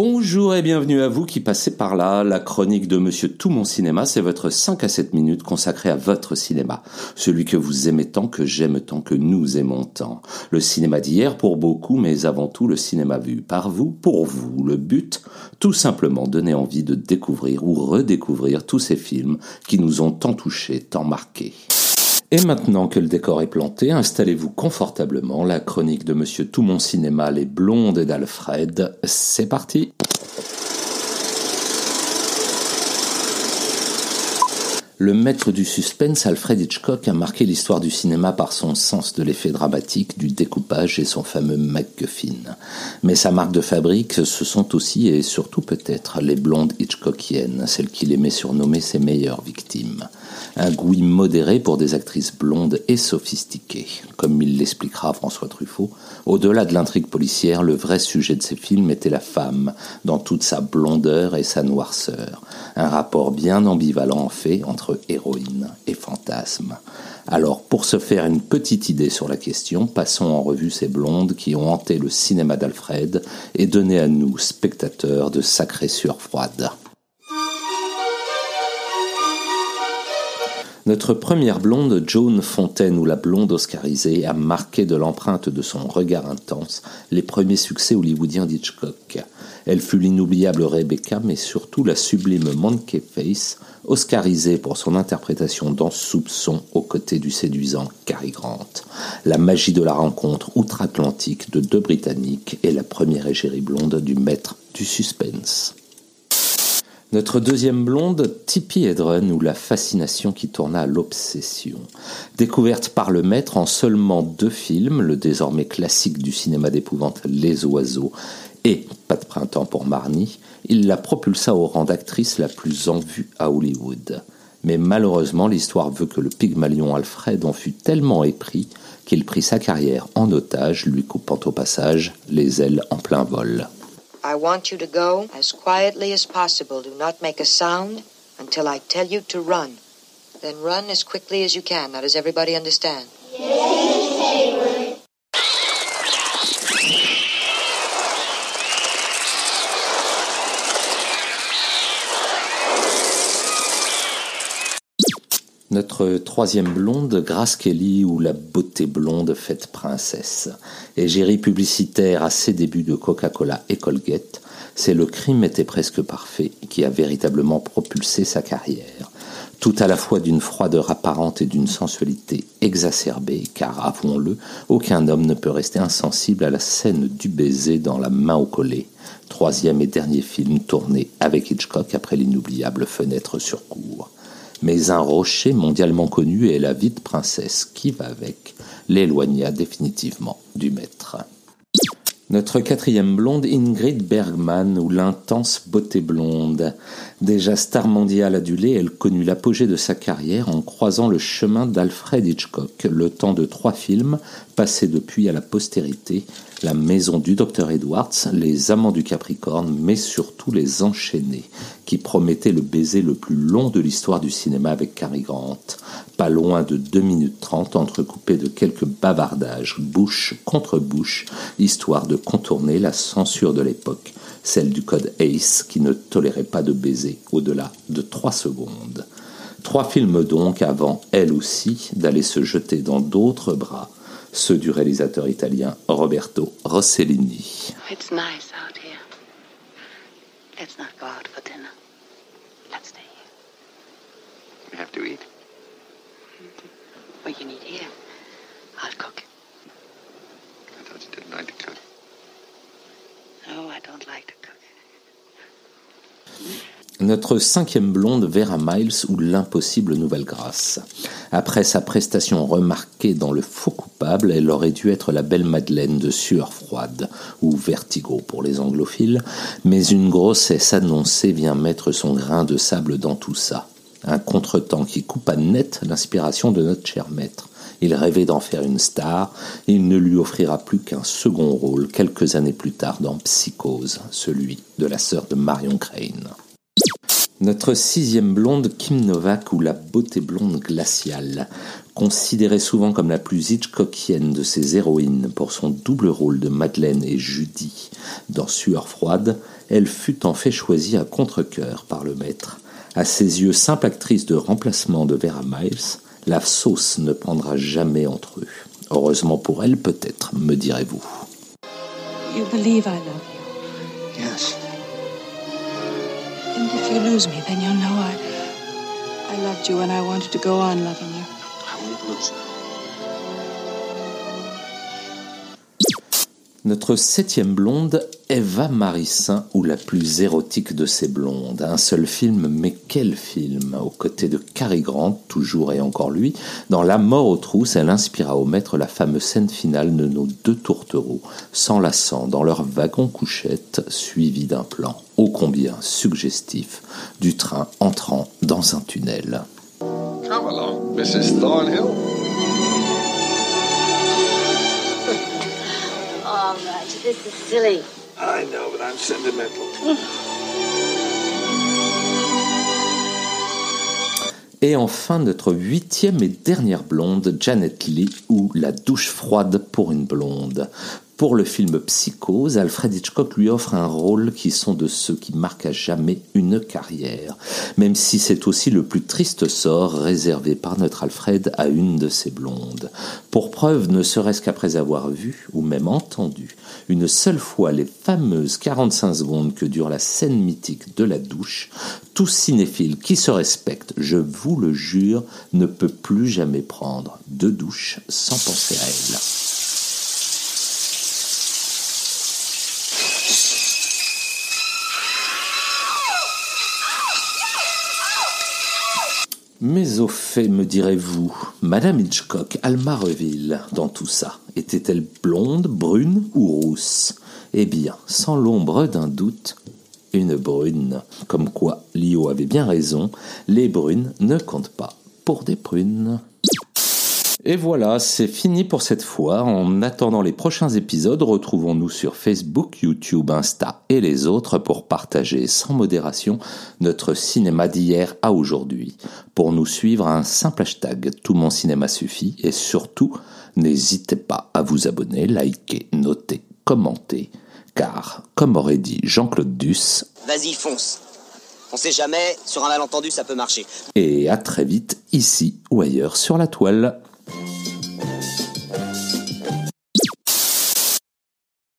Bonjour et bienvenue à vous qui passez par là. La chronique de Monsieur Tout Mon Cinéma, c'est votre 5 à 7 minutes consacrée à votre cinéma. Celui que vous aimez tant, que j'aime tant, que nous aimons tant. Le cinéma d'hier pour beaucoup, mais avant tout le cinéma vu par vous, pour vous. Le but, tout simplement donner envie de découvrir ou redécouvrir tous ces films qui nous ont tant touchés, tant marqués. Et maintenant que le décor est planté, installez-vous confortablement. La chronique de Monsieur Tout Mon Cinéma, Les Blondes et d'Alfred, c'est parti Le maître du suspense, Alfred Hitchcock, a marqué l'histoire du cinéma par son sens de l'effet dramatique, du découpage et son fameux MacGuffin. Mais sa marque de fabrique, ce sont aussi et surtout peut-être les blondes Hitchcockiennes, celles qu'il aimait surnommer ses meilleures victimes. Un goût modéré pour des actrices blondes et sophistiquées. Comme il l'expliquera François Truffaut, au-delà de l'intrigue policière, le vrai sujet de ses films était la femme, dans toute sa blondeur et sa noirceur. Un rapport bien ambivalent en fait entre héroïne et fantasme. Alors, pour se faire une petite idée sur la question, passons en revue ces blondes qui ont hanté le cinéma d'Alfred et donné à nous, spectateurs, de sacrées sueurs froides. Notre première blonde, Joan Fontaine ou la blonde oscarisée, a marqué de l'empreinte de son regard intense les premiers succès hollywoodiens d'Hitchcock. Elle fut l'inoubliable Rebecca, mais surtout la sublime Monkey Face, oscarisée pour son interprétation dans Soupçon aux côtés du séduisant Cary Grant. La magie de la rencontre outre-Atlantique de deux Britanniques et la première égérie blonde du maître du suspense. Notre deuxième blonde, Tippi Hedren, ou la fascination qui tourna à l'obsession. Découverte par le maître en seulement deux films, le désormais classique du cinéma d'épouvante Les Oiseaux et Pas de printemps pour Marnie, il la propulsa au rang d'actrice la plus en vue à Hollywood. Mais malheureusement, l'histoire veut que le Pygmalion Alfred en fut tellement épris qu'il prit sa carrière en otage, lui coupant au passage les ailes en plein vol. I want you to go as quietly as possible. Do not make a sound until I tell you to run. Then run as quickly as you can. Now, does everybody understand? Notre troisième blonde, Grace Kelly ou la beauté blonde faite princesse. Égérie publicitaire à ses débuts de Coca-Cola et Colgate, c'est le crime était presque parfait qui a véritablement propulsé sa carrière. Tout à la fois d'une froideur apparente et d'une sensualité exacerbée, car avouons-le, aucun homme ne peut rester insensible à la scène du baiser dans La main au collet, troisième et dernier film tourné avec Hitchcock après l'inoubliable Fenêtre sur cour mais un rocher mondialement connu et la vie de princesse qui va avec l'éloigna définitivement du maître. Notre quatrième blonde, Ingrid Bergman, ou l'intense beauté blonde. Déjà star mondiale adulée, elle connut l'apogée de sa carrière en croisant le chemin d'Alfred Hitchcock, le temps de trois films, passés depuis à la postérité, La maison du docteur Edwards, Les amants du Capricorne, mais surtout Les enchaînés, qui promettaient le baiser le plus long de l'histoire du cinéma avec Cary Grant, pas loin de 2 minutes 30 entrecoupé de quelques bavardages, bouche contre bouche, histoire de contourner la censure de l'époque, celle du code ACE qui ne tolérait pas de baiser au-delà de 3 secondes. Trois films donc avant, elle aussi, d'aller se jeter dans d'autres bras, ceux du réalisateur italien Roberto Rossellini. Notre cinquième blonde, Vera Miles, ou l'impossible nouvelle grâce. Après sa prestation remarquée dans Le Faux coupable, elle aurait dû être la belle Madeleine de Sueur froide, ou Vertigo pour les anglophiles, mais une grossesse annoncée vient mettre son grain de sable dans tout ça. Un contretemps qui coupa net l'inspiration de notre cher maître. Il rêvait d'en faire une star, et il ne lui offrira plus qu'un second rôle quelques années plus tard dans Psychose, celui de la sœur de Marion Crane. Notre sixième blonde, Kim Novak, ou la beauté blonde glaciale. Considérée souvent comme la plus Hitchcockienne de ses héroïnes pour son double rôle de Madeleine et Judy dans Sueur froide, elle fut en fait choisie à contre-coeur par le maître. À ses yeux, simple actrice de remplacement de Vera Miles, la sauce ne prendra jamais entre eux. Heureusement pour elle, peut-être, me direz-vous. You believe I love you? Yes. If you lose me, then you'll know I I loved you and I wanted to go on loving you. I won't lose you. Notre septième blonde, Eva Marissin, ou la plus érotique de ces blondes. Un seul film, mais quel film? Aux côtés de Cary Grant, toujours et encore lui, dans La mort aux trousses, elle inspira au maître la fameuse scène finale de nos deux tourtereaux, s'enlaçant dans leur wagon couchette, suivi d'un plan ô combien suggestif du train entrant dans un tunnel. Come along, Mrs. Thornhill. Oh, Roger, this is silly. I know, but I'm sentimental. Et enfin, notre huitième et dernière blonde, Janet Lee, ou La douche froide pour une blonde. Pour le film Psychose, Alfred Hitchcock lui offre un rôle qui sont de ceux qui marquent à jamais une carrière, même si c'est aussi le plus triste sort réservé par notre Alfred à une de ses blondes. Pour preuve, ne serait-ce qu'après avoir vu, ou même entendu, une seule fois les fameuses 45 secondes que dure la scène mythique de la douche, tout cinéphile qui se respecte, je vous le jure, ne peut plus jamais prendre de douche sans penser à elle. Mais au fait, me direz-vous, Madame Hitchcock, Almareville, dans tout ça, était-elle blonde, brune ou rousse? Eh bien, sans l'ombre d'un doute, une brune. Comme quoi, Lio avait bien raison, les brunes ne comptent pas pour des prunes. Et voilà, c'est fini pour cette fois. En attendant les prochains épisodes, retrouvons-nous sur Facebook, YouTube, Insta et les autres pour partager sans modération notre cinéma d'hier à aujourd'hui. Pour nous suivre, un simple hashtag Tout mon cinéma suffit et surtout, n'hésitez pas à vous abonner, liker, noter, commenter, car, comme aurait dit Jean-Claude Duss, Vas-y, fonce. On sait jamais, sur un malentendu, ça peut marcher. et à très vite ici ou ailleurs sur la toile.